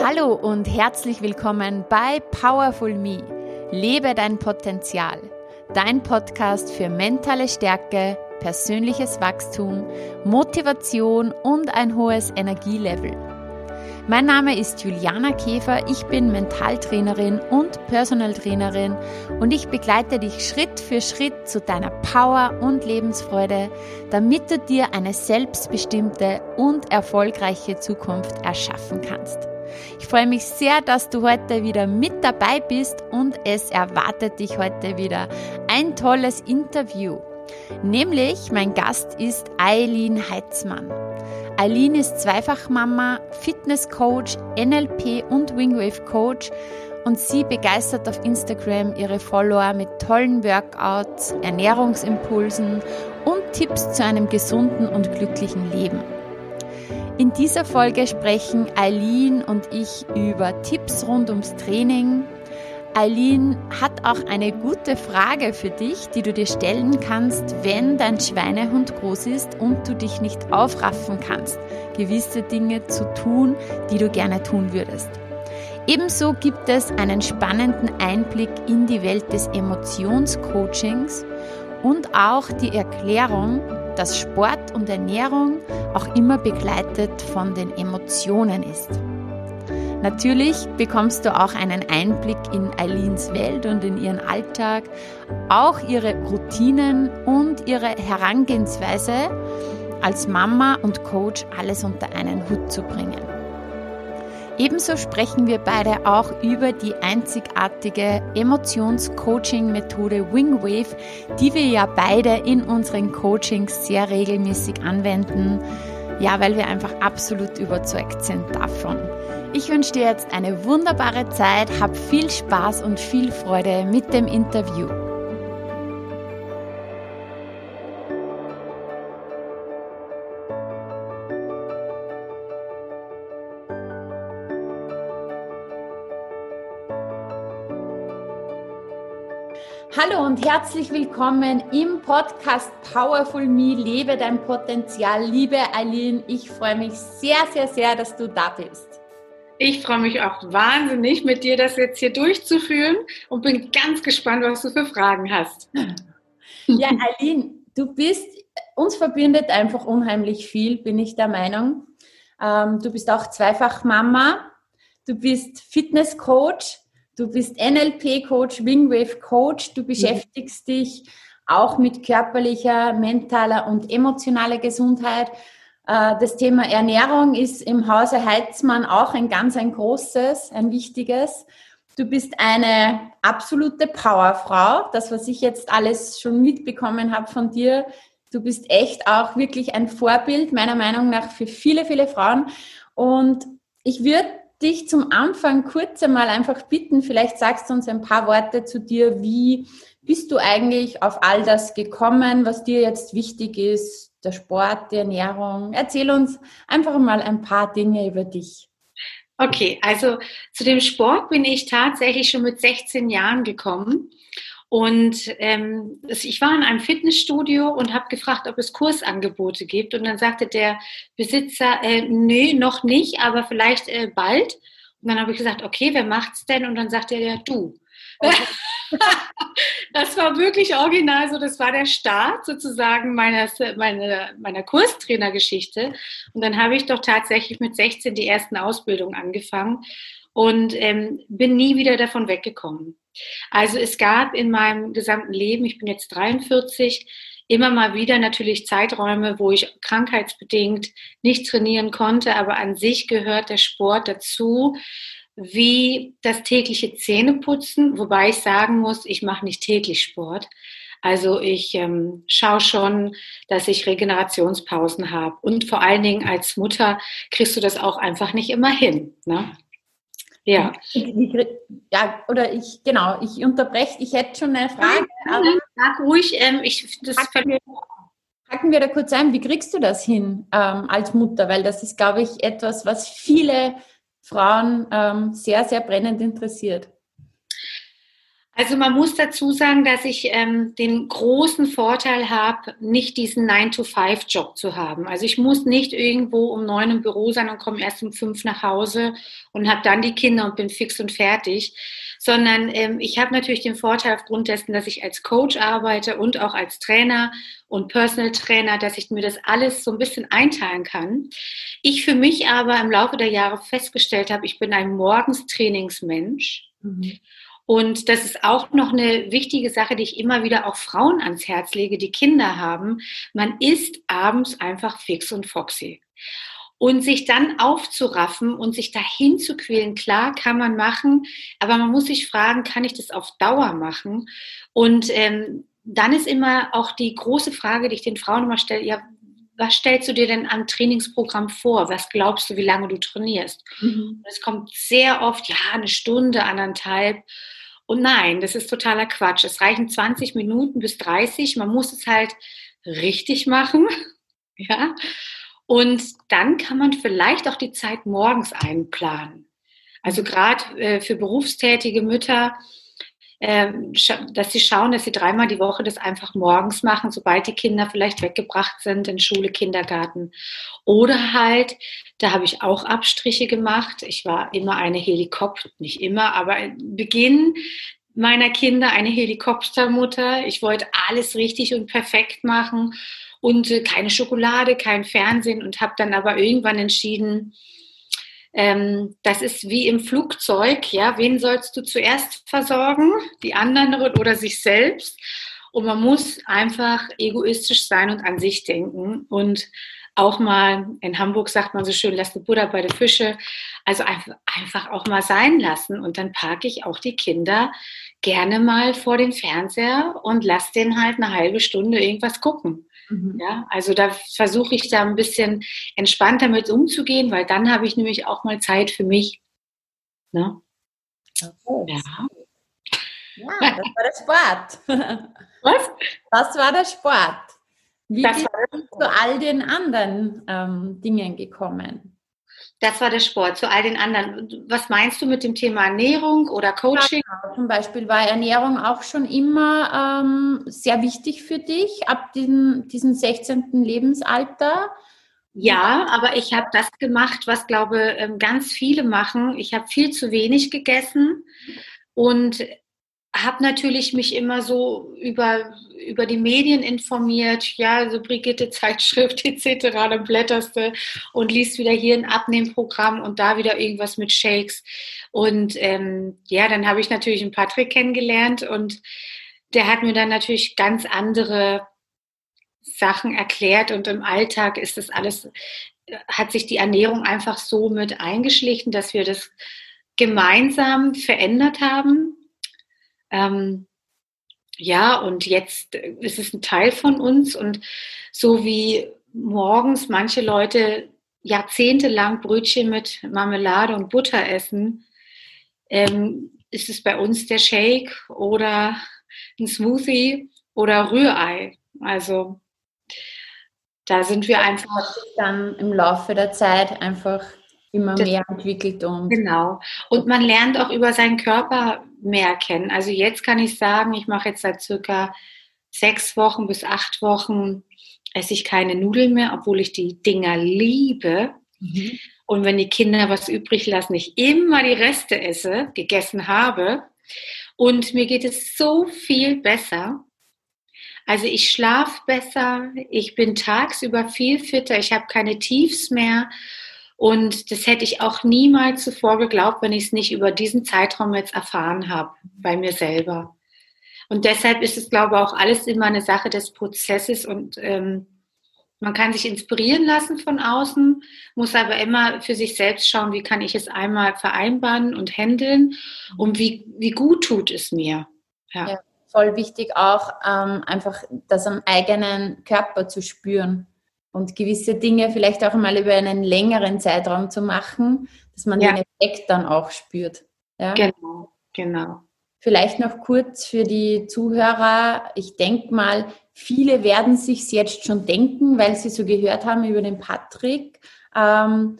Hallo und herzlich willkommen bei Powerful Me. Lebe dein Potenzial. Dein Podcast für mentale Stärke, persönliches Wachstum, Motivation und ein hohes Energielevel. Mein Name ist Juliana Käfer, ich bin Mentaltrainerin und Personal Trainerin und ich begleite dich Schritt für Schritt zu deiner Power und Lebensfreude, damit du dir eine selbstbestimmte und erfolgreiche Zukunft erschaffen kannst. Ich freue mich sehr, dass du heute wieder mit dabei bist und es erwartet dich heute wieder ein tolles Interview. Nämlich mein Gast ist Eileen Heitzmann. Eileen ist Zweifachmama, Fitnesscoach, NLP und Wingwave Coach und sie begeistert auf Instagram ihre Follower mit tollen Workouts, Ernährungsimpulsen und Tipps zu einem gesunden und glücklichen Leben. In dieser Folge sprechen Eileen und ich über Tipps rund ums Training. Eileen hat auch eine gute Frage für dich, die du dir stellen kannst, wenn dein Schweinehund groß ist und du dich nicht aufraffen kannst, gewisse Dinge zu tun, die du gerne tun würdest. Ebenso gibt es einen spannenden Einblick in die Welt des Emotionscoachings und auch die Erklärung, dass Sport und Ernährung auch immer begleitet von den Emotionen ist. Natürlich bekommst du auch einen Einblick in Eileens Welt und in ihren Alltag, auch ihre Routinen und ihre Herangehensweise als Mama und Coach alles unter einen Hut zu bringen. Ebenso sprechen wir beide auch über die einzigartige Emotions-Coaching-Methode Wingwave, die wir ja beide in unseren Coachings sehr regelmäßig anwenden. Ja, weil wir einfach absolut überzeugt sind davon. Ich wünsche dir jetzt eine wunderbare Zeit, hab viel Spaß und viel Freude mit dem Interview. Hallo und herzlich willkommen im Podcast Powerful Me, lebe dein Potenzial. Liebe Eileen, ich freue mich sehr, sehr, sehr, dass du da bist. Ich freue mich auch wahnsinnig, mit dir das jetzt hier durchzuführen und bin ganz gespannt, was du für Fragen hast. Ja, Eileen, du bist, uns verbindet einfach unheimlich viel, bin ich der Meinung. Ähm, du bist auch zweifach Mama, du bist Fitnesscoach, Du bist NLP-Coach, Wingwave-Coach. Du beschäftigst dich auch mit körperlicher, mentaler und emotionaler Gesundheit. Äh, das Thema Ernährung ist im Hause Heitzmann auch ein ganz ein großes, ein wichtiges. Du bist eine absolute Powerfrau. Das, was ich jetzt alles schon mitbekommen habe von dir, du bist echt auch wirklich ein Vorbild, meiner Meinung nach, für viele, viele Frauen. Und ich würde dich zum Anfang kurz einmal einfach bitten, vielleicht sagst du uns ein paar Worte zu dir. Wie bist du eigentlich auf all das gekommen, was dir jetzt wichtig ist, der Sport, die Ernährung? Erzähl uns einfach mal ein paar Dinge über dich. Okay, also zu dem Sport bin ich tatsächlich schon mit 16 Jahren gekommen. Und ähm, ich war in einem Fitnessstudio und habe gefragt, ob es Kursangebote gibt. Und dann sagte der Besitzer, äh, nee, noch nicht, aber vielleicht äh, bald. Und dann habe ich gesagt, okay, wer macht's denn? Und dann sagte er, ja, du. Okay. das war wirklich original so. Das war der Start sozusagen meiner, meiner, meiner Kurstrainergeschichte. Und dann habe ich doch tatsächlich mit 16 die ersten Ausbildungen angefangen und ähm, bin nie wieder davon weggekommen. Also es gab in meinem gesamten Leben, ich bin jetzt 43, immer mal wieder natürlich Zeiträume, wo ich krankheitsbedingt nicht trainieren konnte, aber an sich gehört der Sport dazu, wie das tägliche Zähneputzen, wobei ich sagen muss, ich mache nicht täglich Sport. Also ich ähm, schaue schon, dass ich Regenerationspausen habe. Und vor allen Dingen als Mutter kriegst du das auch einfach nicht immer hin. Ne? Ja. Ja, oder ich, genau, ich unterbreche, ich hätte schon eine Frage. aber sag ruhig, ähm, ich, das hacken wir, hacken wir da kurz ein, wie kriegst du das hin ähm, als Mutter? Weil das ist, glaube ich, etwas, was viele Frauen ähm, sehr, sehr brennend interessiert. Also man muss dazu sagen, dass ich ähm, den großen Vorteil habe, nicht diesen 9-to-5-Job zu haben. Also ich muss nicht irgendwo um neun im Büro sein und komme erst um fünf nach Hause und habe dann die Kinder und bin fix und fertig, sondern ähm, ich habe natürlich den Vorteil aufgrund dessen, dass ich als Coach arbeite und auch als Trainer und Personal Trainer, dass ich mir das alles so ein bisschen einteilen kann. Ich für mich aber im Laufe der Jahre festgestellt habe, ich bin ein Morgenstrainingsmensch. Mhm. Und das ist auch noch eine wichtige Sache, die ich immer wieder auch Frauen ans Herz lege, die Kinder haben. Man ist abends einfach fix und foxy. Und sich dann aufzuraffen und sich dahin zu quälen, klar kann man machen, aber man muss sich fragen, kann ich das auf Dauer machen? Und ähm, dann ist immer auch die große Frage, die ich den Frauen immer stelle, ja, was stellst du dir denn am Trainingsprogramm vor? Was glaubst du, wie lange du trainierst? Mhm. Es kommt sehr oft, ja, eine Stunde, anderthalb. Und nein, das ist totaler Quatsch. Es reichen 20 Minuten bis 30. Man muss es halt richtig machen. Ja. Und dann kann man vielleicht auch die Zeit morgens einplanen. Also gerade äh, für berufstätige Mütter dass sie schauen, dass sie dreimal die Woche das einfach morgens machen, sobald die Kinder vielleicht weggebracht sind in Schule, Kindergarten. Oder halt, da habe ich auch Abstriche gemacht. Ich war immer eine Helikopter, nicht immer, aber Beginn meiner Kinder eine Helikoptermutter. Ich wollte alles richtig und perfekt machen und äh, keine Schokolade, kein Fernsehen und habe dann aber irgendwann entschieden, ähm, das ist wie im Flugzeug, ja, wen sollst du zuerst versorgen? Die anderen oder sich selbst? Und man muss einfach egoistisch sein und an sich denken und auch mal, in Hamburg sagt man so schön, lass die Buddha bei den Fische, also einfach, einfach auch mal sein lassen. Und dann parke ich auch die Kinder gerne mal vor dem Fernseher und lass denen halt eine halbe Stunde irgendwas gucken. Mhm. Ja, also da versuche ich da ein bisschen entspannter mit umzugehen, weil dann habe ich nämlich auch mal Zeit für mich. Ne? Okay. Ja. ja, das war der Sport. Was? Das war der Sport. Wie das bist du zu all den anderen ähm, Dingen gekommen? Das war der Sport. Zu all den anderen. Was meinst du mit dem Thema Ernährung oder Coaching? Ja, genau. zum Beispiel war Ernährung auch schon immer ähm, sehr wichtig für dich ab diesem, diesem 16. Lebensalter. Ja, aber ich habe das gemacht, was glaube ähm, ganz viele machen. Ich habe viel zu wenig gegessen und habe natürlich mich immer so über, über die Medien informiert, ja, so Brigitte Zeitschrift etc., dann blätterst du und liest wieder hier ein Abnehmprogramm und da wieder irgendwas mit Shakes. Und ähm, ja, dann habe ich natürlich einen Patrick kennengelernt und der hat mir dann natürlich ganz andere Sachen erklärt und im Alltag ist das alles, hat sich die Ernährung einfach so mit eingeschlichen, dass wir das gemeinsam verändert haben ähm, ja, und jetzt ist es ein Teil von uns und so wie morgens manche Leute jahrzehntelang Brötchen mit Marmelade und Butter essen, ähm, ist es bei uns der Shake oder ein Smoothie oder Rührei. Also da sind wir einfach dann im Laufe der Zeit einfach immer das, mehr entwickelt und genau und man lernt auch über seinen Körper mehr kennen. Also jetzt kann ich sagen, ich mache jetzt seit circa sechs Wochen bis acht Wochen esse ich keine Nudeln mehr, obwohl ich die Dinger liebe. Mhm. Und wenn die Kinder was übrig lassen, ich immer die Reste esse, gegessen habe. Und mir geht es so viel besser. Also ich schlafe besser, ich bin tagsüber viel fitter, ich habe keine Tiefs mehr und das hätte ich auch niemals zuvor geglaubt, wenn ich es nicht über diesen Zeitraum jetzt erfahren habe, bei mir selber. Und deshalb ist es, glaube ich, auch alles immer eine Sache des Prozesses und ähm, man kann sich inspirieren lassen von außen, muss aber immer für sich selbst schauen, wie kann ich es einmal vereinbaren und handeln und wie, wie gut tut es mir. Ja. ja voll wichtig auch, ähm, einfach das am eigenen Körper zu spüren und gewisse Dinge vielleicht auch mal über einen längeren Zeitraum zu machen, dass man ja. den Effekt dann auch spürt. Ja? Genau, genau. Vielleicht noch kurz für die Zuhörer. Ich denke mal, viele werden sich jetzt schon denken, weil sie so gehört haben über den Patrick. Ähm,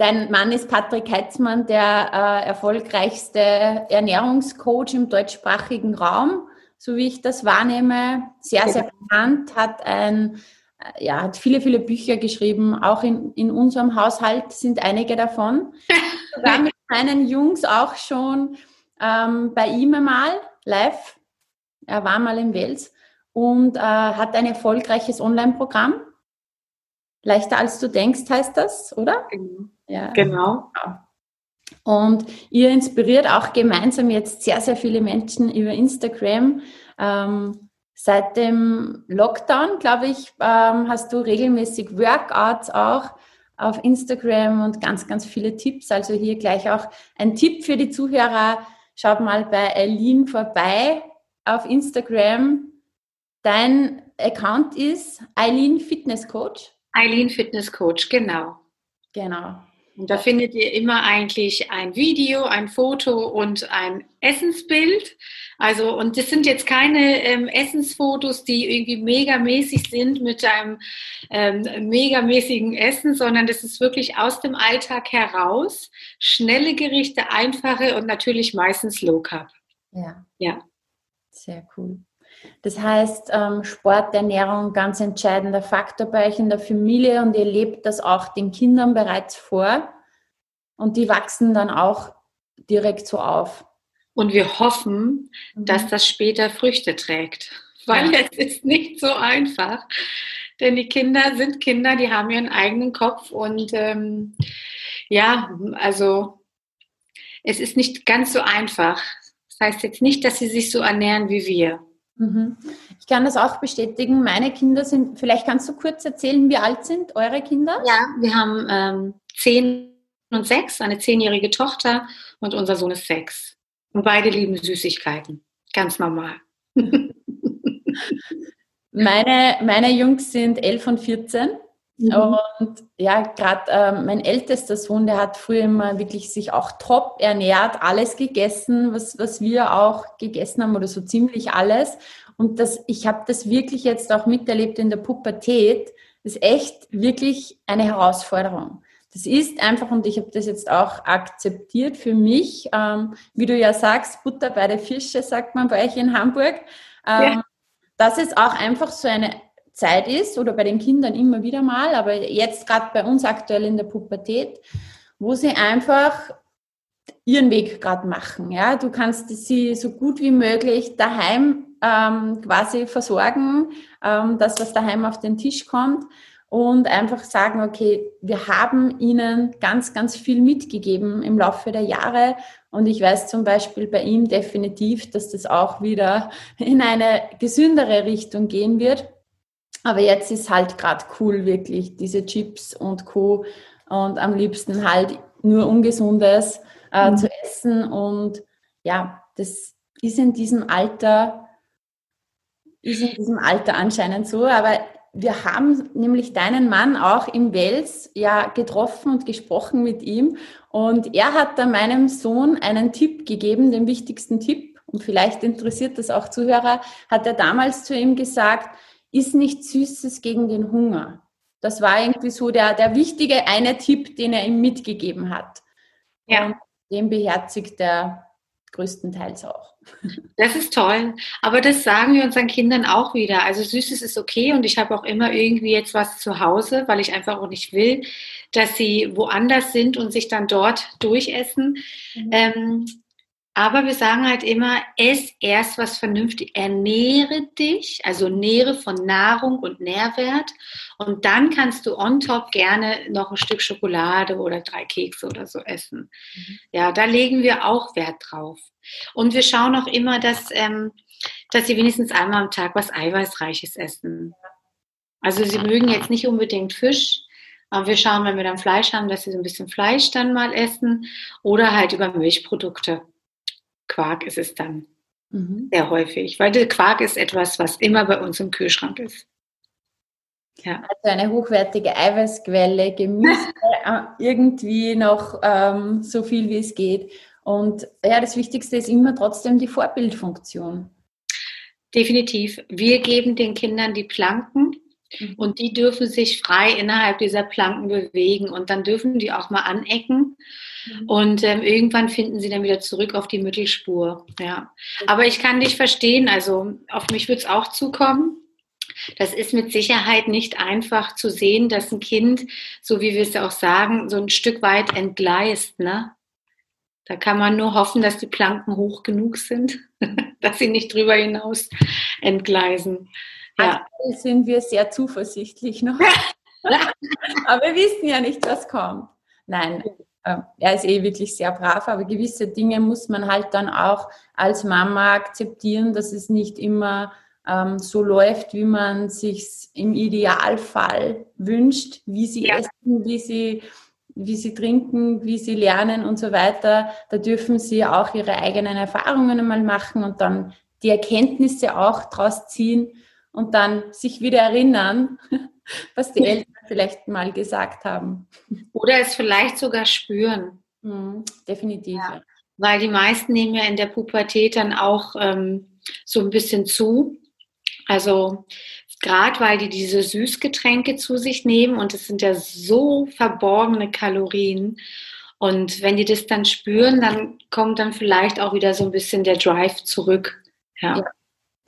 Dein Mann ist Patrick Heitzmann, der äh, erfolgreichste Ernährungscoach im deutschsprachigen Raum, so wie ich das wahrnehme. Sehr, sehr bekannt, hat ein ja, hat viele, viele Bücher geschrieben. Auch in, in unserem Haushalt sind einige davon. Sogar mit meinen Jungs auch schon ähm, bei ihm einmal live. Er war mal in Wels und äh, hat ein erfolgreiches Online-Programm. Leichter als du denkst, heißt das, oder? Genau. Ja. Genau. Und ihr inspiriert auch gemeinsam jetzt sehr, sehr viele Menschen über Instagram. Ähm, seit dem Lockdown, glaube ich, ähm, hast du regelmäßig Workouts auch auf Instagram und ganz, ganz viele Tipps. Also hier gleich auch ein Tipp für die Zuhörer. Schaut mal bei Eileen vorbei auf Instagram. Dein Account ist Eileen Fitness Coach. Eileen Fitness Coach, genau. Genau. Und da findet ihr immer eigentlich ein Video, ein Foto und ein Essensbild. Also, und das sind jetzt keine ähm, Essensfotos, die irgendwie megamäßig sind mit einem ähm, megamäßigen Essen, sondern das ist wirklich aus dem Alltag heraus. Schnelle Gerichte, einfache und natürlich meistens Low Carb. Ja. Ja. Sehr cool. Das heißt, ähm, Sport, Ernährung, ganz entscheidender Faktor bei euch in der Familie und ihr lebt das auch den Kindern bereits vor und die wachsen dann auch direkt so auf. Und wir hoffen, mhm. dass das später Früchte trägt, weil ja. es ist nicht so einfach. Denn die Kinder sind Kinder, die haben ihren eigenen Kopf und ähm, ja, also es ist nicht ganz so einfach. Das heißt jetzt nicht, dass sie sich so ernähren wie wir. Mhm. Ich kann das auch bestätigen. Meine Kinder sind, vielleicht kannst du kurz erzählen, wie alt sind eure Kinder? Ja, wir haben ähm, zehn und sechs, eine zehnjährige Tochter und unser Sohn ist sechs. Und beide lieben Süßigkeiten. Ganz normal. meine, meine Jungs sind elf und 14. Mhm. Und ja, gerade äh, mein ältester Sohn, der hat früher immer wirklich sich auch top ernährt, alles gegessen, was, was wir auch gegessen haben oder so ziemlich alles. Und das, ich habe das wirklich jetzt auch miterlebt in der Pubertät. Das ist echt wirklich eine Herausforderung. Das ist einfach, und ich habe das jetzt auch akzeptiert für mich, ähm, wie du ja sagst, Butter bei der Fische, sagt man bei euch in Hamburg, ähm, ja. dass es auch einfach so eine Zeit ist oder bei den Kindern immer wieder mal, aber jetzt gerade bei uns aktuell in der Pubertät, wo sie einfach ihren Weg gerade machen. Ja, du kannst sie so gut wie möglich daheim ähm, quasi versorgen, ähm, das daheim auf den Tisch kommt und einfach sagen, okay, wir haben ihnen ganz, ganz viel mitgegeben im Laufe der Jahre und ich weiß zum Beispiel bei ihm definitiv, dass das auch wieder in eine gesündere Richtung gehen wird. Aber jetzt ist halt gerade cool, wirklich, diese Chips und Co. Und am liebsten halt nur Ungesundes äh, mhm. zu essen. Und ja, das ist in diesem Alter, ist in diesem Alter anscheinend so. Aber wir haben nämlich deinen Mann auch im Wels ja getroffen und gesprochen mit ihm. Und er hat da meinem Sohn einen Tipp gegeben, den wichtigsten Tipp. Und vielleicht interessiert das auch Zuhörer, hat er damals zu ihm gesagt, ist nichts Süßes gegen den Hunger. Das war irgendwie so der, der wichtige eine Tipp, den er ihm mitgegeben hat. Ja. Und den beherzigt er größtenteils auch. Das ist toll. Aber das sagen wir unseren Kindern auch wieder. Also Süßes ist okay und ich habe auch immer irgendwie jetzt was zu Hause, weil ich einfach auch nicht will, dass sie woanders sind und sich dann dort durchessen. Mhm. Ähm, aber wir sagen halt immer, ess erst was vernünftig, ernähre dich, also nähre von Nahrung und Nährwert. Und dann kannst du on top gerne noch ein Stück Schokolade oder drei Kekse oder so essen. Mhm. Ja, da legen wir auch Wert drauf. Und wir schauen auch immer, dass, ähm, dass sie wenigstens einmal am Tag was Eiweißreiches essen. Also sie mögen jetzt nicht unbedingt Fisch, aber wir schauen, wenn wir dann Fleisch haben, dass sie so ein bisschen Fleisch dann mal essen oder halt über Milchprodukte. Quark ist es dann mhm. sehr häufig, weil der Quark ist etwas, was immer bei uns im Kühlschrank ist. Ja. Also eine hochwertige Eiweißquelle, Gemüse, äh, irgendwie noch ähm, so viel wie es geht. Und ja, das Wichtigste ist immer trotzdem die Vorbildfunktion. Definitiv. Wir geben den Kindern die Planken Mhm. Und die dürfen sich frei innerhalb dieser Planken bewegen und dann dürfen die auch mal anecken. Mhm. Und ähm, irgendwann finden sie dann wieder zurück auf die Mittelspur. Ja. Aber ich kann dich verstehen, also auf mich wird es auch zukommen. Das ist mit Sicherheit nicht einfach zu sehen, dass ein Kind, so wie wir es ja auch sagen, so ein Stück weit entgleist. Ne? Da kann man nur hoffen, dass die Planken hoch genug sind, dass sie nicht drüber hinaus entgleisen. Ja. Aktuell sind wir sehr zuversichtlich noch. aber wir wissen ja nicht, was kommt. Nein, er ist eh wirklich sehr brav, aber gewisse Dinge muss man halt dann auch als Mama akzeptieren, dass es nicht immer ähm, so läuft, wie man sich im Idealfall wünscht, wie sie ja. essen, wie sie, wie sie trinken, wie sie lernen und so weiter. Da dürfen sie auch ihre eigenen Erfahrungen einmal machen und dann die Erkenntnisse auch draus ziehen und dann sich wieder erinnern, was die Eltern vielleicht mal gesagt haben. Oder es vielleicht sogar spüren. Mhm, definitiv. Ja. Weil die meisten nehmen ja in der Pubertät dann auch ähm, so ein bisschen zu. Also gerade weil die diese Süßgetränke zu sich nehmen und es sind ja so verborgene Kalorien. Und wenn die das dann spüren, dann kommt dann vielleicht auch wieder so ein bisschen der Drive zurück. Ja, ja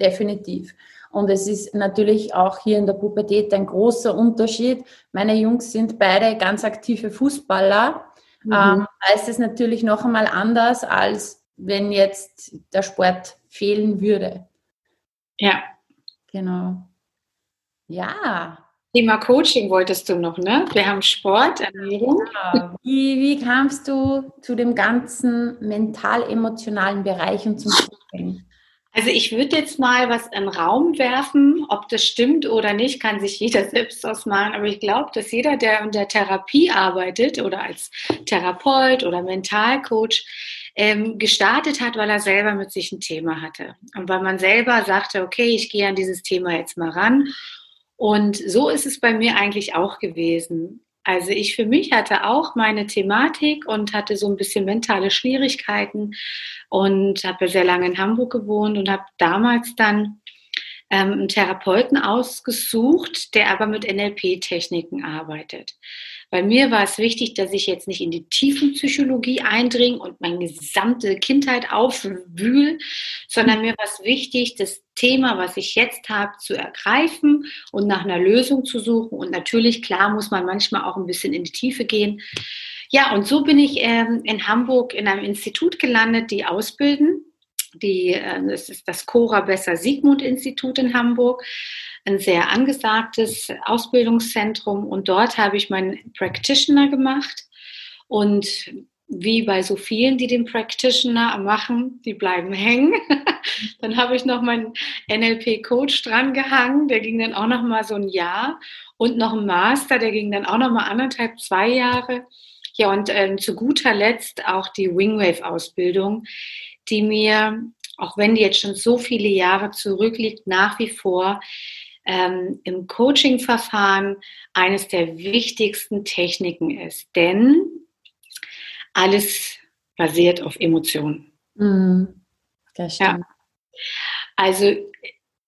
definitiv. Und es ist natürlich auch hier in der Pubertät ein großer Unterschied. Meine Jungs sind beide ganz aktive Fußballer. Mhm. Ähm, da ist es natürlich noch einmal anders, als wenn jetzt der Sport fehlen würde. Ja. Genau. Ja. Thema Coaching wolltest du noch, ne? Wir haben Sport, Ernährung. Ja. Wie, wie kamst du zu dem ganzen mental-emotionalen Bereich und zum Coaching? Also ich würde jetzt mal was in den Raum werfen, ob das stimmt oder nicht, kann sich jeder selbst ausmalen. Aber ich glaube, dass jeder, der in der Therapie arbeitet oder als Therapeut oder Mentalcoach, ähm, gestartet hat, weil er selber mit sich ein Thema hatte. Und weil man selber sagte, okay, ich gehe an dieses Thema jetzt mal ran. Und so ist es bei mir eigentlich auch gewesen. Also ich für mich hatte auch meine Thematik und hatte so ein bisschen mentale Schwierigkeiten und habe sehr lange in Hamburg gewohnt und habe damals dann ähm, einen Therapeuten ausgesucht, der aber mit NLP-Techniken arbeitet. Bei mir war es wichtig, dass ich jetzt nicht in die Tiefenpsychologie eindringe und meine gesamte Kindheit aufwühle, sondern mir war es wichtig, das Thema, was ich jetzt habe, zu ergreifen und nach einer Lösung zu suchen. Und natürlich, klar, muss man manchmal auch ein bisschen in die Tiefe gehen. Ja, und so bin ich ähm, in Hamburg in einem Institut gelandet, die ausbilden. Die, äh, das ist das Cora Besser Siegmund Institut in Hamburg ein sehr angesagtes Ausbildungszentrum und dort habe ich meinen Practitioner gemacht und wie bei so vielen, die den Practitioner machen, die bleiben hängen. dann habe ich noch meinen NLP-Coach dran gehangen, der ging dann auch noch mal so ein Jahr und noch ein Master, der ging dann auch noch mal anderthalb, zwei Jahre. Ja, und ähm, zu guter Letzt auch die Wingwave-Ausbildung, die mir, auch wenn die jetzt schon so viele Jahre zurückliegt, nach wie vor ähm, im Coaching-Verfahren eines der wichtigsten Techniken ist. Denn alles basiert auf Emotionen. Mhm. Das stimmt. Ja. Also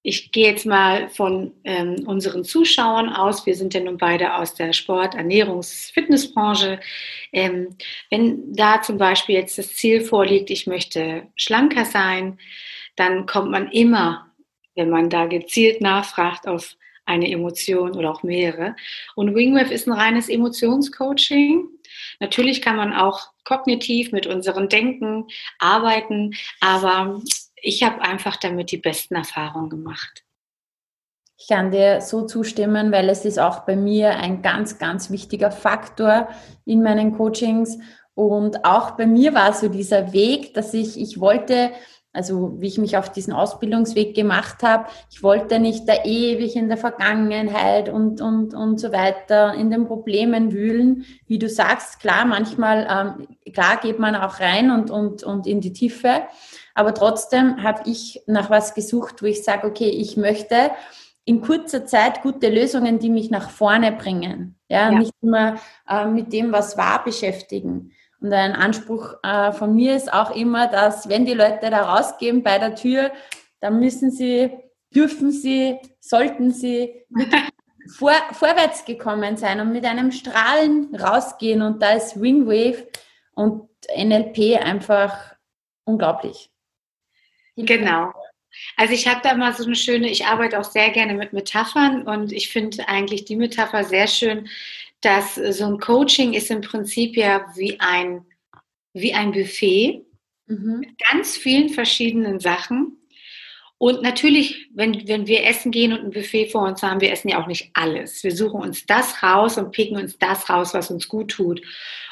ich gehe jetzt mal von ähm, unseren Zuschauern aus. Wir sind ja nun beide aus der Sport-, Ernährungs-, Fitnessbranche. Ähm, wenn da zum Beispiel jetzt das Ziel vorliegt, ich möchte schlanker sein, dann kommt man immer wenn man da gezielt nachfragt auf eine Emotion oder auch mehrere. Und Wingwave ist ein reines Emotionscoaching. Natürlich kann man auch kognitiv mit unserem Denken arbeiten, aber ich habe einfach damit die besten Erfahrungen gemacht. Ich kann dir so zustimmen, weil es ist auch bei mir ein ganz, ganz wichtiger Faktor in meinen Coachings. Und auch bei mir war so dieser Weg, dass ich, ich wollte also wie ich mich auf diesen Ausbildungsweg gemacht habe, ich wollte nicht da ewig in der Vergangenheit und, und, und so weiter in den Problemen wühlen. Wie du sagst, klar, manchmal, ähm, klar geht man auch rein und, und, und in die Tiefe, aber trotzdem habe ich nach was gesucht, wo ich sage, okay, ich möchte in kurzer Zeit gute Lösungen, die mich nach vorne bringen. Ja, ja. nicht immer äh, mit dem, was war, beschäftigen. Und ein Anspruch äh, von mir ist auch immer, dass wenn die Leute da rausgehen bei der Tür, dann müssen sie, dürfen sie, sollten sie vor, vorwärts gekommen sein und mit einem Strahlen rausgehen und da ist Wingwave und NLP einfach unglaublich. Genau. Also ich habe da mal so eine schöne, ich arbeite auch sehr gerne mit Metaphern und ich finde eigentlich die Metapher sehr schön, dass so ein Coaching ist im Prinzip ja wie ein, wie ein Buffet mhm. mit ganz vielen verschiedenen Sachen. Und natürlich, wenn, wenn wir essen gehen und ein Buffet vor uns haben, wir essen ja auch nicht alles. Wir suchen uns das raus und picken uns das raus, was uns gut tut.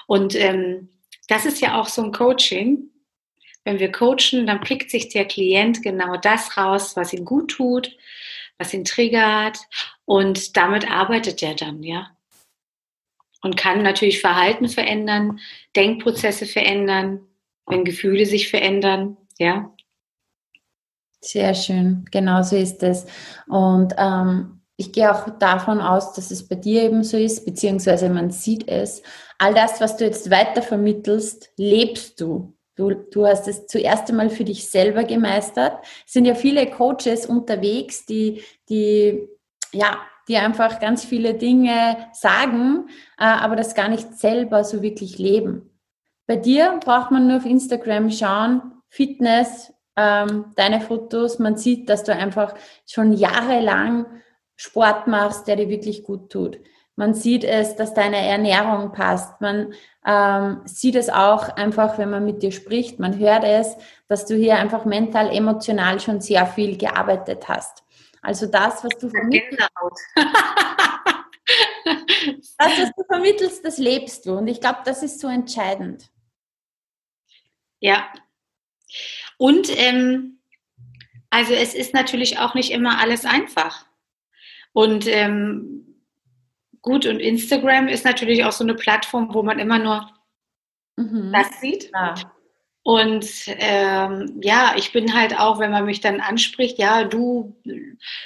Und ähm, das ist ja auch so ein Coaching. Wenn wir coachen, dann pickt sich der Klient genau das raus, was ihm gut tut, was ihn triggert und damit arbeitet er dann, ja. Und kann natürlich Verhalten verändern, Denkprozesse verändern, wenn Gefühle sich verändern, ja. Sehr schön, genau so ist es. Und ähm, ich gehe auch davon aus, dass es bei dir eben so ist, beziehungsweise man sieht es. All das, was du jetzt weiter vermittelst, lebst du. Du, du hast es zuerst einmal für dich selber gemeistert. Es sind ja viele Coaches unterwegs, die, die, ja, die einfach ganz viele Dinge sagen, äh, aber das gar nicht selber so wirklich leben. Bei dir braucht man nur auf Instagram schauen, Fitness, ähm, deine Fotos, man sieht, dass du einfach schon jahrelang Sport machst, der dir wirklich gut tut. Man sieht es, dass deine Ernährung passt. Man ähm, sieht es auch einfach, wenn man mit dir spricht. Man hört es, dass du hier einfach mental, emotional schon sehr viel gearbeitet hast. Also das, was du vermittelst, das, was du vermittelst, das lebst du. Und ich glaube, das ist so entscheidend. Ja. Und ähm, also es ist natürlich auch nicht immer alles einfach. Und ähm, gut, und Instagram ist natürlich auch so eine Plattform, wo man immer nur mhm. das sieht. Ja. Und ähm, ja, ich bin halt auch, wenn man mich dann anspricht, ja, du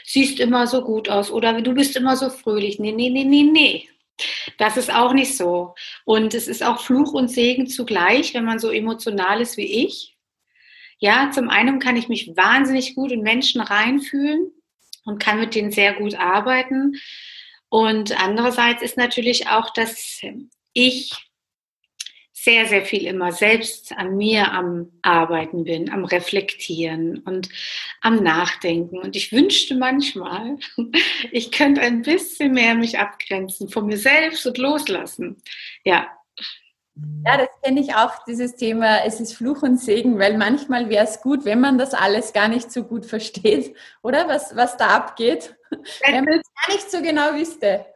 siehst immer so gut aus oder du bist immer so fröhlich. Nee, nee, nee, nee, nee. Das ist auch nicht so. Und es ist auch Fluch und Segen zugleich, wenn man so emotional ist wie ich. Ja, zum einen kann ich mich wahnsinnig gut in Menschen reinfühlen und kann mit denen sehr gut arbeiten. Und andererseits ist natürlich auch, dass ich sehr, sehr viel immer selbst an mir am Arbeiten bin, am Reflektieren und am Nachdenken. Und ich wünschte manchmal, ich könnte ein bisschen mehr mich abgrenzen von mir selbst und loslassen. Ja, ja, das kenne ich auch, dieses Thema, es ist Fluch und Segen, weil manchmal wäre es gut, wenn man das alles gar nicht so gut versteht, oder? Was, was da abgeht, wenn man es gar nicht so genau wüsste.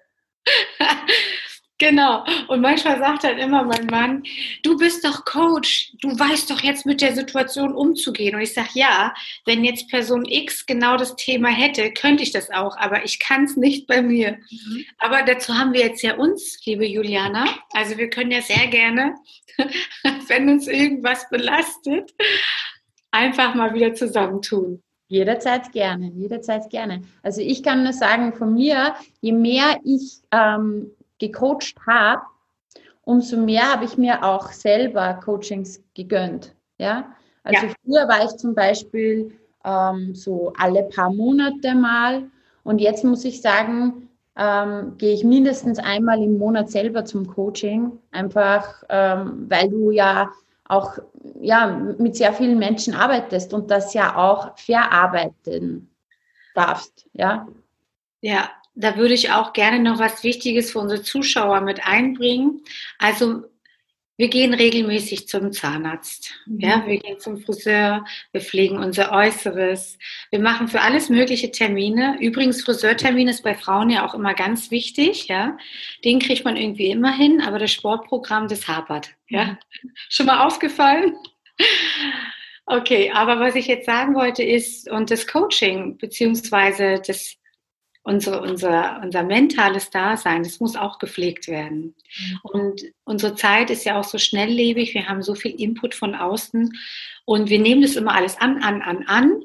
Genau. Und manchmal sagt dann immer mein Mann, du bist doch Coach, du weißt doch jetzt mit der Situation umzugehen. Und ich sage, ja, wenn jetzt Person X genau das Thema hätte, könnte ich das auch, aber ich kann es nicht bei mir. Mhm. Aber dazu haben wir jetzt ja uns, liebe Juliana. Also wir können ja sehr gerne, wenn uns irgendwas belastet, einfach mal wieder zusammentun. Jederzeit gerne, jederzeit gerne. Also ich kann nur sagen, von mir, je mehr ich ähm, gecoacht habe, umso mehr habe ich mir auch selber Coachings gegönnt. Ja, also ja. früher war ich zum Beispiel ähm, so alle paar Monate mal und jetzt muss ich sagen, ähm, gehe ich mindestens einmal im Monat selber zum Coaching, einfach ähm, weil du ja auch ja, mit sehr vielen Menschen arbeitest und das ja auch verarbeiten darfst. Ja, ja da würde ich auch gerne noch was Wichtiges für unsere Zuschauer mit einbringen. Also wir gehen regelmäßig zum Zahnarzt. Mhm. Ja, wir gehen zum Friseur, wir pflegen unser Äußeres. Wir machen für alles mögliche Termine. Übrigens, Friseurtermin ist bei Frauen ja auch immer ganz wichtig. Ja, den kriegt man irgendwie immer hin, aber das Sportprogramm, das hapert. Ja, mhm. schon mal aufgefallen? Okay, aber was ich jetzt sagen wollte ist, und das Coaching beziehungsweise das unsere, unser, unser mentales Dasein, das muss auch gepflegt werden. Mhm. Und unsere Zeit ist ja auch so schnelllebig, wir haben so viel Input von außen und wir nehmen das immer alles an, an, an, an.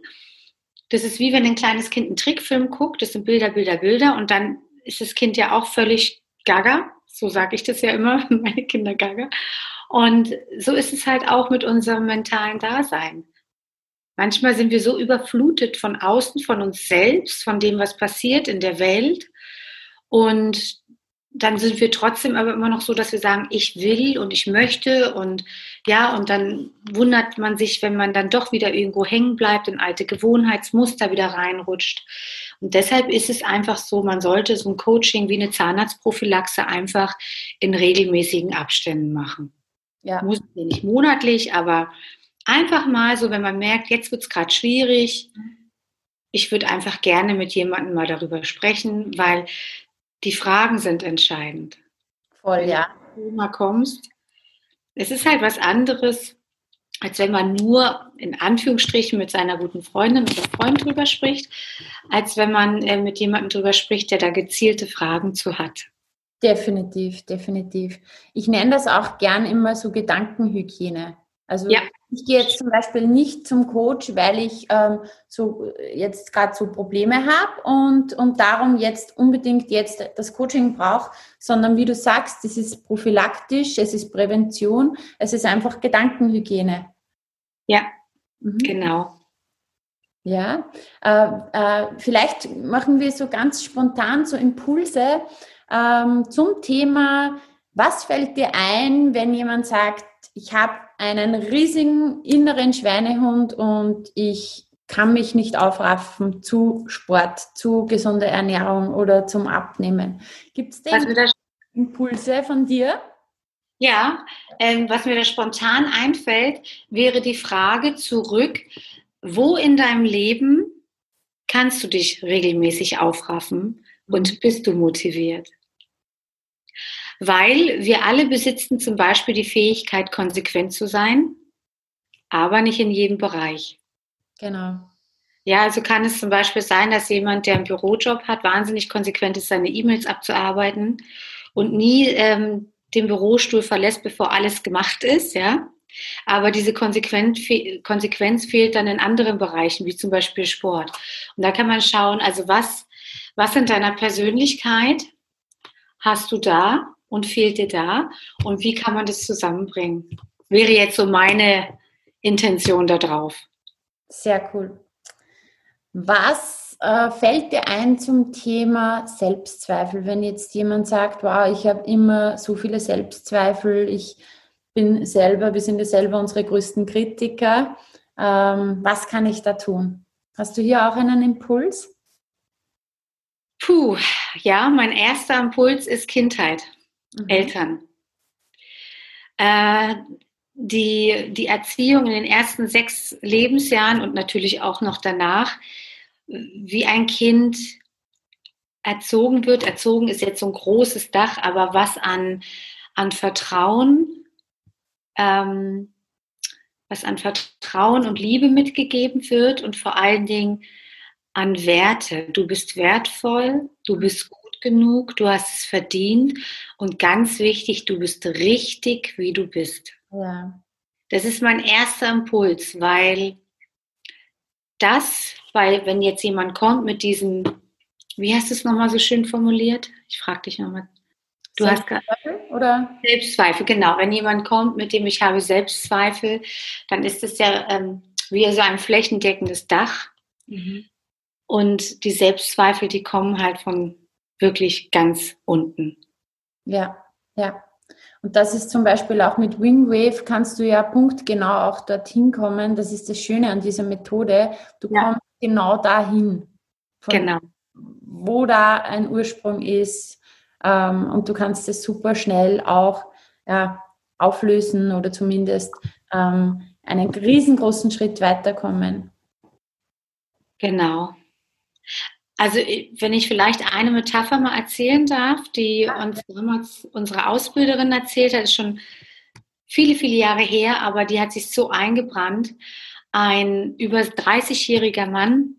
Das ist wie wenn ein kleines Kind einen Trickfilm guckt, das sind Bilder, Bilder, Bilder und dann ist das Kind ja auch völlig gaga, so sage ich das ja immer, meine Kinder gaga. Und so ist es halt auch mit unserem mentalen Dasein. Manchmal sind wir so überflutet von außen, von uns selbst, von dem, was passiert in der Welt. Und dann sind wir trotzdem aber immer noch so, dass wir sagen, ich will und ich möchte und ja, und dann wundert man sich, wenn man dann doch wieder irgendwo hängen bleibt, in alte Gewohnheitsmuster wieder reinrutscht. Und deshalb ist es einfach so, man sollte so ein Coaching wie eine Zahnarztprophylaxe einfach in regelmäßigen Abständen machen. Ja. Muss nicht monatlich, aber einfach mal so, wenn man merkt, jetzt wird es gerade schwierig, ich würde einfach gerne mit jemandem mal darüber sprechen, weil die Fragen sind entscheidend. Voll, ja. Wenn du mal kommst, es ist halt was anderes, als wenn man nur in Anführungsstrichen mit seiner guten Freundin oder Freund drüber spricht, als wenn man äh, mit jemandem drüber spricht, der da gezielte Fragen zu hat. Definitiv, definitiv. Ich nenne das auch gern immer so Gedankenhygiene. Also ja. Ich gehe jetzt zum Beispiel nicht zum Coach, weil ich ähm, so jetzt gerade so Probleme habe und, und darum jetzt unbedingt jetzt das Coaching brauche, sondern wie du sagst, es ist prophylaktisch, es ist Prävention, es ist einfach Gedankenhygiene. Ja, mhm. genau. Ja, äh, äh, vielleicht machen wir so ganz spontan so Impulse ähm, zum Thema, was fällt dir ein, wenn jemand sagt, ich habe einen riesigen inneren Schweinehund und ich kann mich nicht aufraffen zu Sport, zu gesunder Ernährung oder zum Abnehmen. Gibt es denn Impulse von dir? Ja, ähm, was mir da spontan einfällt, wäre die Frage zurück, wo in deinem Leben kannst du dich regelmäßig aufraffen und mhm. bist du motiviert? Weil wir alle besitzen zum Beispiel die Fähigkeit, konsequent zu sein, aber nicht in jedem Bereich. Genau. Ja, also kann es zum Beispiel sein, dass jemand, der einen Bürojob hat, wahnsinnig konsequent ist, seine E-Mails abzuarbeiten und nie ähm, den Bürostuhl verlässt, bevor alles gemacht ist, ja. Aber diese Konsequenz, fehlt dann in anderen Bereichen, wie zum Beispiel Sport. Und da kann man schauen, also was, was in deiner Persönlichkeit hast du da und fehlt dir da? Und wie kann man das zusammenbringen? Wäre jetzt so meine Intention da drauf. Sehr cool. Was äh, fällt dir ein zum Thema Selbstzweifel, wenn jetzt jemand sagt, wow, ich habe immer so viele Selbstzweifel, ich bin selber, wir sind ja selber unsere größten Kritiker. Ähm, was kann ich da tun? Hast du hier auch einen Impuls? Puh, ja, mein erster Impuls ist Kindheit mhm. Eltern. Äh, die, die Erziehung in den ersten sechs Lebensjahren und natürlich auch noch danach, wie ein Kind erzogen wird. Erzogen ist jetzt so ein großes Dach, aber was an, an Vertrauen, ähm, was an Vertrauen und Liebe mitgegeben wird und vor allen Dingen an Werte. Du bist wertvoll, du bist gut genug, du hast es verdient und ganz wichtig, du bist richtig, wie du bist. Ja. Das ist mein erster Impuls, weil das, weil wenn jetzt jemand kommt mit diesem, wie hast du es nochmal so schön formuliert? Ich frage dich nochmal. Du Selbstzweifel, hast oder? Selbstzweifel, genau. Wenn jemand kommt, mit dem ich habe Selbstzweifel, dann ist es ja ähm, wie so ein flächendeckendes Dach. Mhm. Und die Selbstzweifel, die kommen halt von wirklich ganz unten. Ja, ja. Und das ist zum Beispiel auch mit Wingwave kannst du ja punktgenau auch dorthin kommen. Das ist das Schöne an dieser Methode. Du ja. kommst genau dahin. Genau. Wo da ein Ursprung ist. Ähm, und du kannst es super schnell auch ja, auflösen oder zumindest ähm, einen riesengroßen Schritt weiterkommen. Genau. Also wenn ich vielleicht eine Metapher mal erzählen darf, die uns damals unsere Ausbilderin erzählt hat, ist schon viele, viele Jahre her, aber die hat sich so eingebrannt. Ein über 30-jähriger Mann,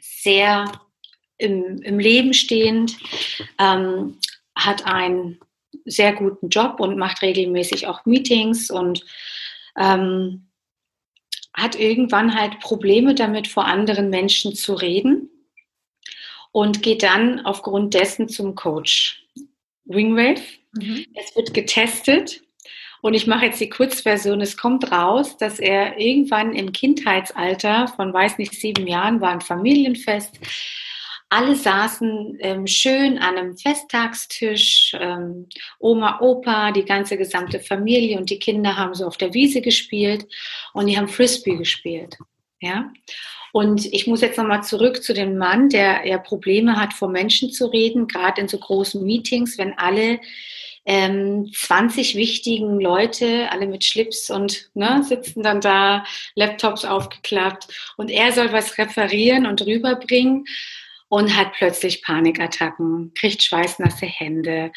sehr im, im Leben stehend, ähm, hat einen sehr guten Job und macht regelmäßig auch Meetings und ähm, hat irgendwann halt Probleme damit, vor anderen Menschen zu reden und geht dann aufgrund dessen zum Coach. Wingwave. Mhm. Es wird getestet und ich mache jetzt die Kurzversion. Es kommt raus, dass er irgendwann im Kindheitsalter von, weiß nicht, sieben Jahren war ein Familienfest, alle saßen ähm, schön an einem Festtagstisch, ähm, Oma, Opa, die ganze gesamte Familie und die Kinder haben so auf der Wiese gespielt und die haben Frisbee gespielt. Ja. Und ich muss jetzt nochmal zurück zu dem Mann, der ja Probleme hat, vor Menschen zu reden, gerade in so großen Meetings, wenn alle ähm, 20 wichtigen Leute, alle mit Schlips und ne, sitzen dann da, Laptops aufgeklappt und er soll was referieren und rüberbringen und hat plötzlich Panikattacken, kriegt schweißnasse Hände,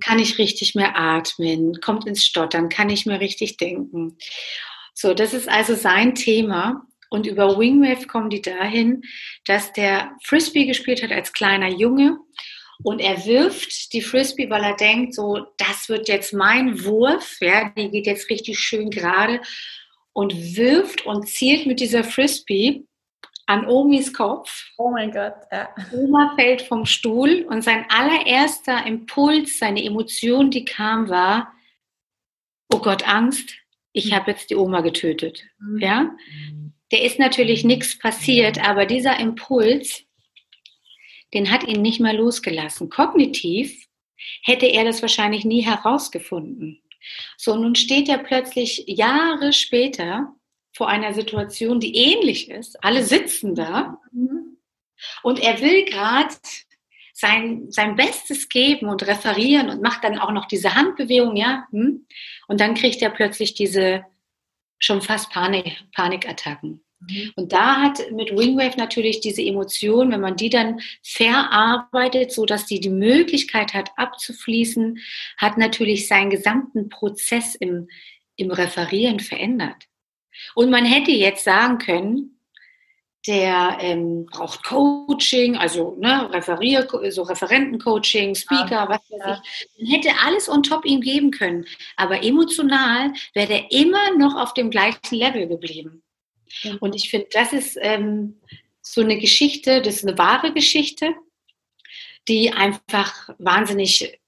kann nicht richtig mehr atmen, kommt ins Stottern, kann nicht mehr richtig denken. So, das ist also sein Thema. Und über Wingwave kommen die dahin, dass der Frisbee gespielt hat als kleiner Junge und er wirft die Frisbee, weil er denkt, so, das wird jetzt mein Wurf, ja, die geht jetzt richtig schön gerade und wirft und zielt mit dieser Frisbee an Omis Kopf. Oh mein Gott, ja. Oma fällt vom Stuhl und sein allererster Impuls, seine Emotion, die kam, war, oh Gott, Angst, ich habe jetzt die Oma getötet. Mhm. Ja? Der ist natürlich nichts passiert, aber dieser Impuls, den hat ihn nicht mehr losgelassen. Kognitiv hätte er das wahrscheinlich nie herausgefunden. So, nun steht er plötzlich Jahre später vor einer Situation, die ähnlich ist. Alle sitzen da und er will gerade sein, sein Bestes geben und referieren und macht dann auch noch diese Handbewegung, ja. Hm? Und dann kriegt er plötzlich diese schon fast Panik, Panikattacken. Mhm. Und da hat mit Wingwave natürlich diese Emotion, wenn man die dann verarbeitet, so dass die die Möglichkeit hat abzufließen, hat natürlich seinen gesamten Prozess im, im Referieren verändert. Und man hätte jetzt sagen können, der ähm, braucht Coaching, also ne, Referier, so Referentencoaching, Speaker, ja, was weiß ich. Man hätte alles on top ihm geben können. Aber emotional wäre der immer noch auf dem gleichen Level geblieben. Ja. Und ich finde, das ist ähm, so eine Geschichte, das ist eine wahre Geschichte, die einfach wahnsinnig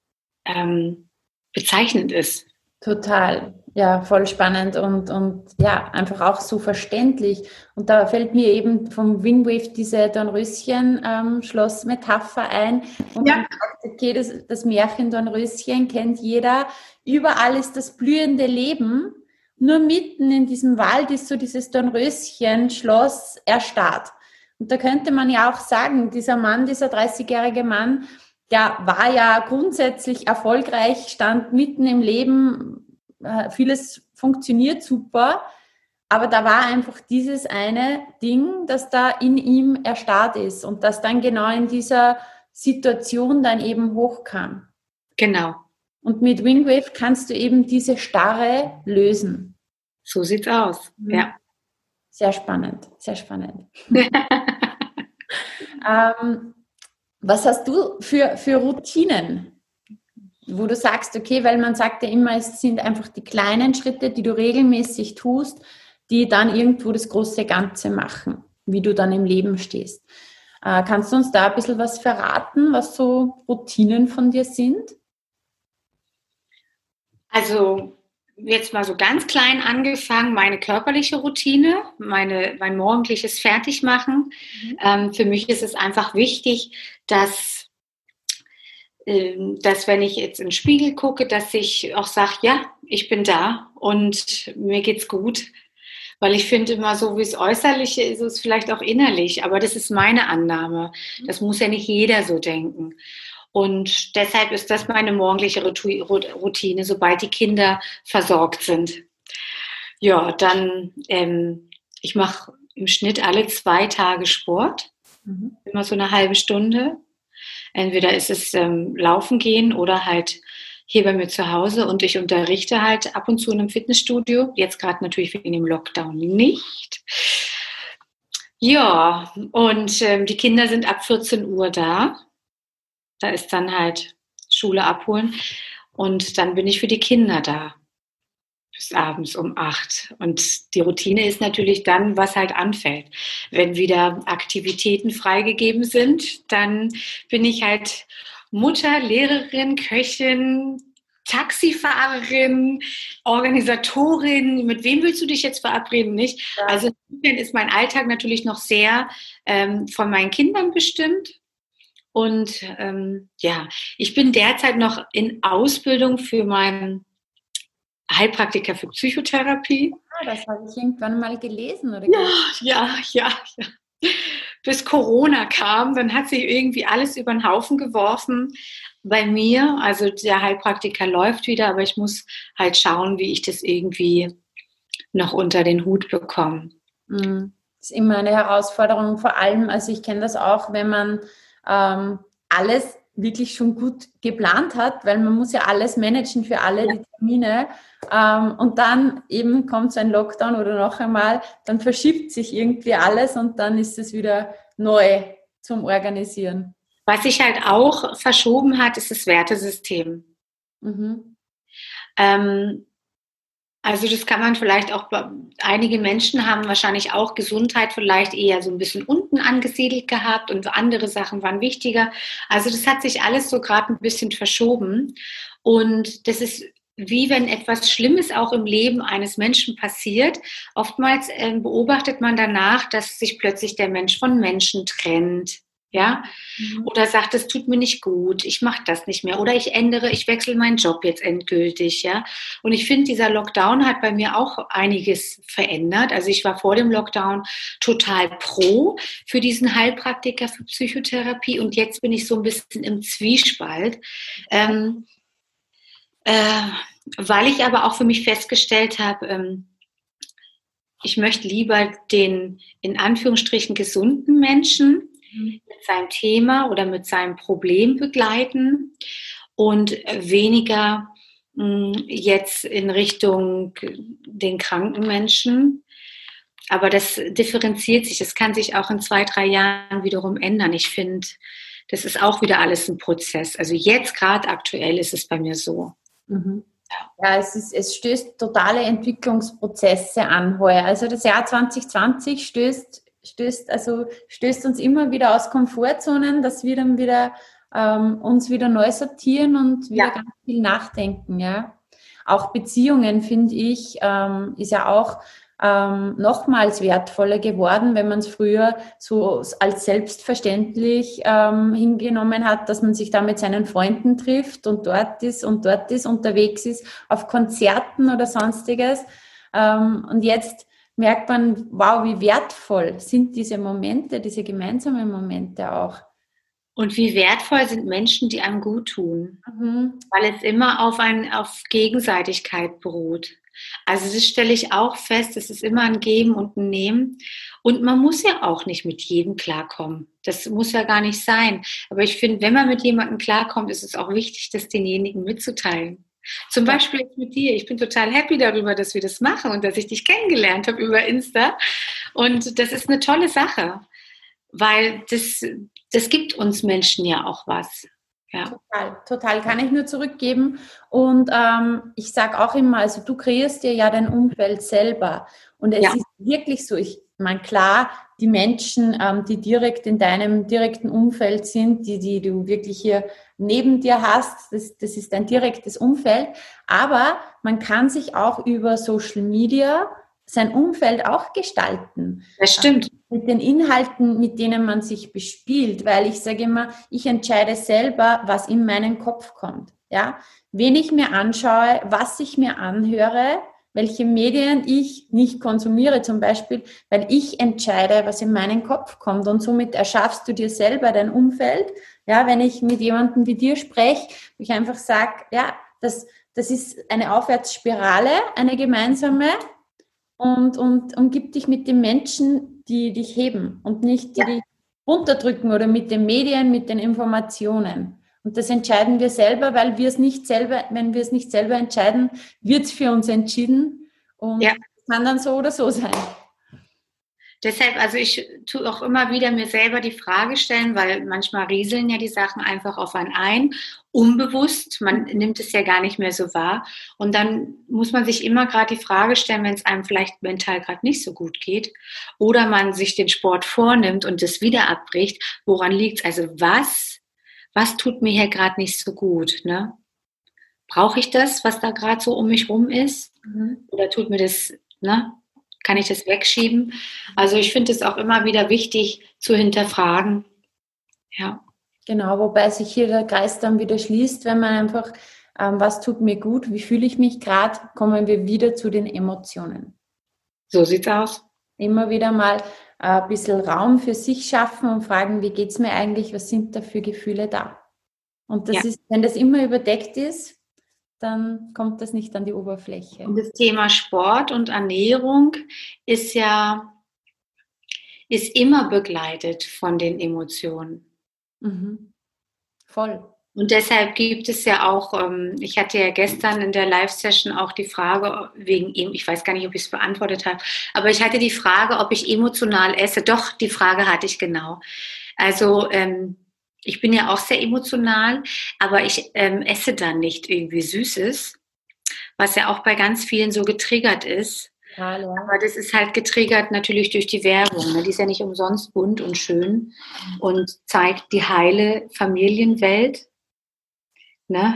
ähm, bezeichnend ist. Total. Ja, voll spannend und, und ja, einfach auch so verständlich. Und da fällt mir eben vom Wingwave diese Dornröschen-Schloss-Metapher ähm, ein. Und ja. okay, das, das Märchen Dornröschen kennt jeder. Überall ist das blühende Leben. Nur mitten in diesem Wald ist so dieses Dornröschen-Schloss erstarrt. Und da könnte man ja auch sagen, dieser Mann, dieser 30-jährige Mann, der war ja grundsätzlich erfolgreich, stand mitten im Leben, äh, vieles funktioniert super, aber da war einfach dieses eine Ding, das da in ihm erstarrt ist und das dann genau in dieser Situation dann eben hochkam. Genau. Und mit Wingwave kannst du eben diese Starre lösen. So sieht's aus, mhm. ja. Sehr spannend, sehr spannend. ähm, was hast du für, für Routinen? wo du sagst, okay, weil man sagt ja immer, es sind einfach die kleinen Schritte, die du regelmäßig tust, die dann irgendwo das große Ganze machen, wie du dann im Leben stehst. Äh, kannst du uns da ein bisschen was verraten, was so Routinen von dir sind? Also jetzt mal so ganz klein angefangen, meine körperliche Routine, meine, mein morgendliches Fertigmachen. Mhm. Ähm, für mich ist es einfach wichtig, dass ähm, dass wenn ich jetzt in den Spiegel gucke, dass ich auch sage, ja, ich bin da und mir geht's gut. Weil ich finde immer so, wie es äußerliche ist, ist es vielleicht auch innerlich. Aber das ist meine Annahme. Das muss ja nicht jeder so denken. Und deshalb ist das meine morgendliche Routine, sobald die Kinder versorgt sind. Ja, dann, ähm, ich mache im Schnitt alle zwei Tage Sport. Mhm. Immer so eine halbe Stunde. Entweder ist es ähm, Laufen gehen oder halt hier bei mir zu Hause und ich unterrichte halt ab und zu in einem Fitnessstudio. Jetzt gerade natürlich wegen dem Lockdown nicht. Ja, und ähm, die Kinder sind ab 14 Uhr da. Da ist dann halt Schule abholen und dann bin ich für die Kinder da bis abends um acht. Und die Routine ist natürlich dann, was halt anfällt. Wenn wieder Aktivitäten freigegeben sind, dann bin ich halt Mutter, Lehrerin, Köchin, Taxifahrerin, Organisatorin, mit wem willst du dich jetzt verabreden, nicht? Ja. Also ist mein Alltag natürlich noch sehr ähm, von meinen Kindern bestimmt. Und ähm, ja, ich bin derzeit noch in Ausbildung für meinen Heilpraktiker für Psychotherapie. Ah, das habe ich irgendwann mal gelesen, oder? Ja, ja, ja, ja. Bis Corona kam, dann hat sich irgendwie alles über den Haufen geworfen bei mir. Also der Heilpraktiker läuft wieder, aber ich muss halt schauen, wie ich das irgendwie noch unter den Hut bekomme. Mhm. Das ist immer eine Herausforderung, vor allem, also ich kenne das auch, wenn man ähm, alles wirklich schon gut geplant hat, weil man muss ja alles managen für alle ja. die Termine. Ähm, und dann eben kommt so ein Lockdown oder noch einmal, dann verschiebt sich irgendwie alles und dann ist es wieder neu zum Organisieren. Was sich halt auch verschoben hat, ist das Wertesystem. Mhm. Ähm, also das kann man vielleicht auch, einige Menschen haben wahrscheinlich auch Gesundheit vielleicht eher so ein bisschen unten angesiedelt gehabt und andere Sachen waren wichtiger. Also das hat sich alles so gerade ein bisschen verschoben. Und das ist wie wenn etwas Schlimmes auch im Leben eines Menschen passiert. Oftmals äh, beobachtet man danach, dass sich plötzlich der Mensch von Menschen trennt ja, mhm. oder sagt, es tut mir nicht gut, ich mache das nicht mehr oder ich ändere, ich wechsle meinen Job jetzt endgültig, ja. Und ich finde, dieser Lockdown hat bei mir auch einiges verändert. Also ich war vor dem Lockdown total pro für diesen Heilpraktiker für Psychotherapie und jetzt bin ich so ein bisschen im Zwiespalt. Ähm, äh, weil ich aber auch für mich festgestellt habe, ähm, ich möchte lieber den in Anführungsstrichen gesunden Menschen mit seinem Thema oder mit seinem Problem begleiten und weniger hm, jetzt in Richtung den kranken Menschen. Aber das differenziert sich. Das kann sich auch in zwei, drei Jahren wiederum ändern. Ich finde, das ist auch wieder alles ein Prozess. Also jetzt gerade aktuell ist es bei mir so. Mhm. Ja, es, ist, es stößt totale Entwicklungsprozesse an heuer. Also das Jahr 2020 stößt stößt, also stößt uns immer wieder aus Komfortzonen, dass wir dann wieder ähm, uns wieder neu sortieren und wieder ja. ganz viel nachdenken. Ja? Auch Beziehungen, finde ich, ähm, ist ja auch ähm, nochmals wertvoller geworden, wenn man es früher so als selbstverständlich ähm, hingenommen hat, dass man sich da mit seinen Freunden trifft und dort ist und dort ist, unterwegs ist, auf Konzerten oder sonstiges. Ähm, und jetzt merkt man, wow, wie wertvoll sind diese Momente, diese gemeinsamen Momente auch. Und wie wertvoll sind Menschen, die einem gut tun, mhm. weil es immer auf, ein, auf Gegenseitigkeit beruht. Also das stelle ich auch fest, es ist immer ein Geben und ein Nehmen. Und man muss ja auch nicht mit jedem klarkommen. Das muss ja gar nicht sein. Aber ich finde, wenn man mit jemandem klarkommt, ist es auch wichtig, das denjenigen mitzuteilen. Zum Beispiel jetzt mit dir. Ich bin total happy darüber, dass wir das machen und dass ich dich kennengelernt habe über Insta. Und das ist eine tolle Sache, weil das, das gibt uns Menschen ja auch was. Ja. Total, total. Kann ich nur zurückgeben. Und ähm, ich sage auch immer, also du kreierst dir ja dein Umfeld selber. Und es ja. ist wirklich so, ich meine, klar, die Menschen, ähm, die direkt in deinem direkten Umfeld sind, die, die du wirklich hier neben dir hast, das, das ist dein direktes Umfeld. Aber man kann sich auch über Social Media sein Umfeld auch gestalten. Das stimmt. Mit den Inhalten, mit denen man sich bespielt, weil ich sage immer, ich entscheide selber, was in meinen Kopf kommt. Ja, wen ich mir anschaue, was ich mir anhöre, welche Medien ich nicht konsumiere zum Beispiel, weil ich entscheide, was in meinen Kopf kommt und somit erschaffst du dir selber dein Umfeld. Ja, wenn ich mit jemandem wie dir spreche, ich einfach sage, ja, das, das ist eine Aufwärtsspirale, eine gemeinsame und, und, und gib dich mit den Menschen, die dich heben und nicht die ja. dich runterdrücken oder mit den Medien, mit den Informationen. Und das entscheiden wir selber, weil wir es nicht selber, wenn wir es nicht selber entscheiden, wird es für uns entschieden. Und ja. kann dann so oder so sein. Deshalb, also ich tue auch immer wieder mir selber die Frage stellen, weil manchmal rieseln ja die Sachen einfach auf einen ein, unbewusst, man nimmt es ja gar nicht mehr so wahr. Und dann muss man sich immer gerade die Frage stellen, wenn es einem vielleicht mental gerade nicht so gut geht oder man sich den Sport vornimmt und es wieder abbricht, woran liegt es? Also was was tut mir hier gerade nicht so gut? Ne? Brauche ich das, was da gerade so um mich rum ist? Mhm. Oder tut mir das, ne? kann ich das wegschieben? Also ich finde es auch immer wieder wichtig zu hinterfragen. Ja. Genau, wobei sich hier der Kreis dann wieder schließt, wenn man einfach, ähm, was tut mir gut, wie fühle ich mich gerade, kommen wir wieder zu den Emotionen. So sieht's aus. Immer wieder mal ein bisschen Raum für sich schaffen und fragen, wie geht's mir eigentlich, was sind da für Gefühle da? Und das ja. ist, wenn das immer überdeckt ist, dann kommt das nicht an die Oberfläche. Und das Thema Sport und Ernährung ist ja ist immer begleitet von den Emotionen. Mhm. Voll. Und deshalb gibt es ja auch, ähm, ich hatte ja gestern in der Live-Session auch die Frage wegen, ich weiß gar nicht, ob ich es beantwortet habe, aber ich hatte die Frage, ob ich emotional esse. Doch, die Frage hatte ich genau. Also ähm, ich bin ja auch sehr emotional, aber ich ähm, esse dann nicht irgendwie Süßes, was ja auch bei ganz vielen so getriggert ist. Ja. Aber das ist halt getriggert natürlich durch die Werbung. Ne? Die ist ja nicht umsonst bunt und schön und zeigt die heile Familienwelt. Ne?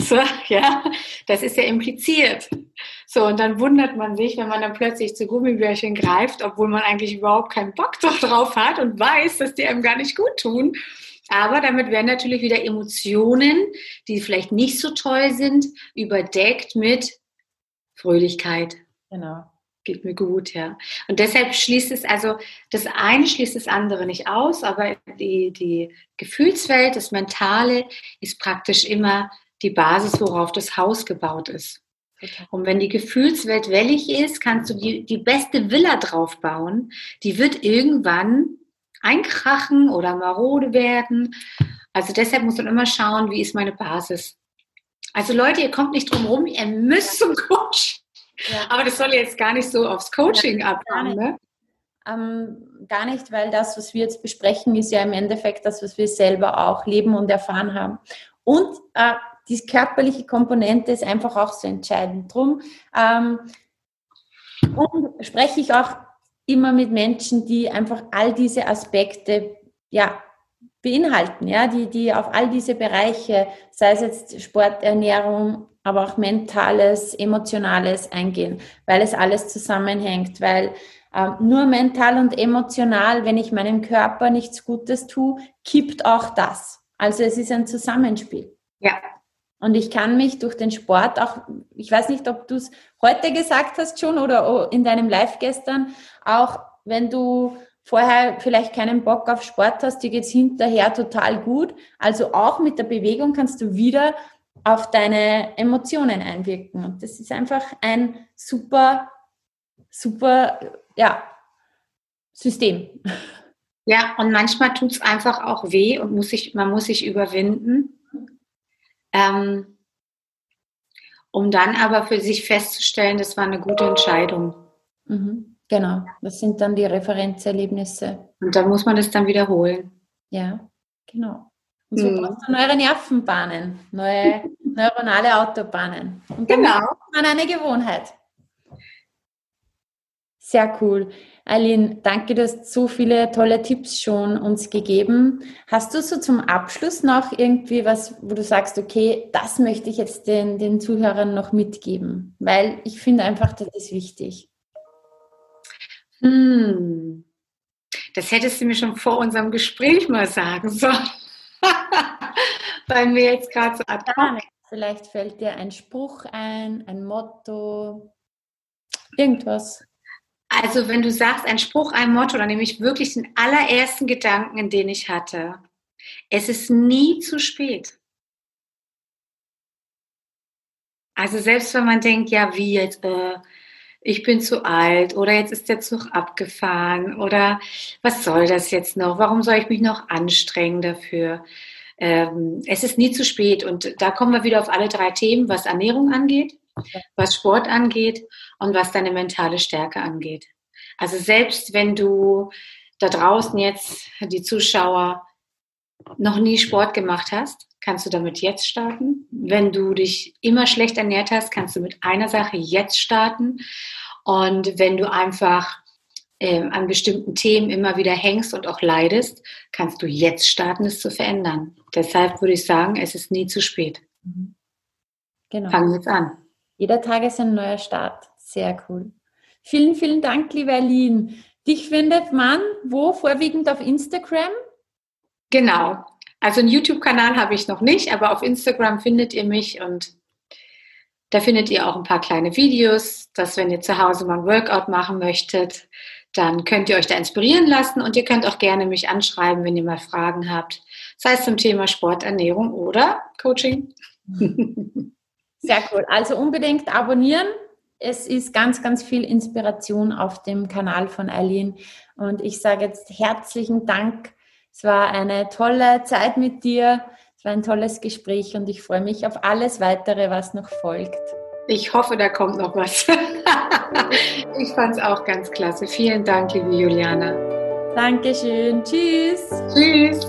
So, ja, das ist ja impliziert. So, und dann wundert man sich, wenn man dann plötzlich zu Gummibärchen greift, obwohl man eigentlich überhaupt keinen Bock drauf hat und weiß, dass die einem gar nicht gut tun. Aber damit werden natürlich wieder Emotionen, die vielleicht nicht so toll sind, überdeckt mit Fröhlichkeit. Genau. Geht mir gut, ja. Und deshalb schließt es, also das eine schließt das andere nicht aus, aber die, die Gefühlswelt, das Mentale ist praktisch immer die Basis, worauf das Haus gebaut ist. Und wenn die Gefühlswelt wellig ist, kannst du die, die beste Villa drauf bauen. Die wird irgendwann einkrachen oder marode werden. Also deshalb muss man immer schauen, wie ist meine Basis. Also Leute, ihr kommt nicht drum rum, ihr müsst zum Coach. Ja. Aber das soll jetzt gar nicht so aufs Coaching ja, abhauen, ne? Ähm, gar nicht, weil das, was wir jetzt besprechen, ist ja im Endeffekt das, was wir selber auch leben und erfahren haben. Und äh, die körperliche Komponente ist einfach auch so entscheidend. Drum ähm, und spreche ich auch immer mit Menschen, die einfach all diese Aspekte ja, beinhalten, ja, die, die auf all diese Bereiche, sei es jetzt Sport, Ernährung, aber auch Mentales, Emotionales eingehen, weil es alles zusammenhängt, weil ähm, nur mental und emotional, wenn ich meinem Körper nichts Gutes tue, kippt auch das. Also es ist ein Zusammenspiel. Ja, und ich kann mich durch den Sport auch, ich weiß nicht, ob du es heute gesagt hast schon oder in deinem Live gestern, auch wenn du vorher vielleicht keinen Bock auf Sport hast, dir geht es hinterher total gut. Also auch mit der Bewegung kannst du wieder auf deine Emotionen einwirken. Und das ist einfach ein super, super, ja, System. Ja, und manchmal tut es einfach auch weh und muss sich, man muss sich überwinden. Ähm, um dann aber für sich festzustellen, das war eine gute Entscheidung. Mhm, genau, das sind dann die Referenzerlebnisse. Und dann muss man das dann wiederholen. Ja, genau. Und so mhm. brauchst du neue Nervenbahnen, neue neuronale Autobahnen. Und dann genau. man eine Gewohnheit. Sehr cool. Eileen, danke, du hast so viele tolle Tipps schon uns gegeben. Hast du so zum Abschluss noch irgendwie was, wo du sagst, okay, das möchte ich jetzt den, den Zuhörern noch mitgeben? Weil ich finde einfach, das ist wichtig. Hm. Das hättest du mir schon vor unserem Gespräch mal sagen sollen. Weil mir jetzt gerade so ad Vielleicht fällt dir ein Spruch ein, ein Motto, irgendwas. Also wenn du sagst, ein Spruch, ein Motto, dann nehme ich wirklich den allerersten Gedanken, den ich hatte. Es ist nie zu spät. Also selbst wenn man denkt, ja, wie jetzt, äh, ich bin zu alt oder jetzt ist der Zug abgefahren oder was soll das jetzt noch? Warum soll ich mich noch anstrengen dafür? Ähm, es ist nie zu spät und da kommen wir wieder auf alle drei Themen, was Ernährung angeht, was Sport angeht und was deine mentale Stärke angeht. Also selbst wenn du da draußen jetzt die Zuschauer noch nie Sport gemacht hast, kannst du damit jetzt starten. Wenn du dich immer schlecht ernährt hast, kannst du mit einer Sache jetzt starten. Und wenn du einfach äh, an bestimmten Themen immer wieder hängst und auch leidest, kannst du jetzt starten, es zu verändern. Deshalb würde ich sagen, es ist nie zu spät. Mhm. Genau. Fangen wir jetzt an. Jeder Tag ist ein neuer Start. Sehr cool. Vielen, vielen Dank, liebe Aline, Dich findet man wo? Vorwiegend auf Instagram? Genau. Also einen YouTube-Kanal habe ich noch nicht, aber auf Instagram findet ihr mich und da findet ihr auch ein paar kleine Videos, dass wenn ihr zu Hause mal ein Workout machen möchtet, dann könnt ihr euch da inspirieren lassen und ihr könnt auch gerne mich anschreiben, wenn ihr mal Fragen habt, sei es zum Thema Sport, Ernährung oder Coaching. Sehr cool. Also unbedingt abonnieren. Es ist ganz, ganz viel Inspiration auf dem Kanal von Eileen. Und ich sage jetzt herzlichen Dank. Es war eine tolle Zeit mit dir. Es war ein tolles Gespräch und ich freue mich auf alles weitere, was noch folgt. Ich hoffe, da kommt noch was. ich fand es auch ganz klasse. Vielen Dank, liebe Juliana. Dankeschön. Tschüss. Tschüss.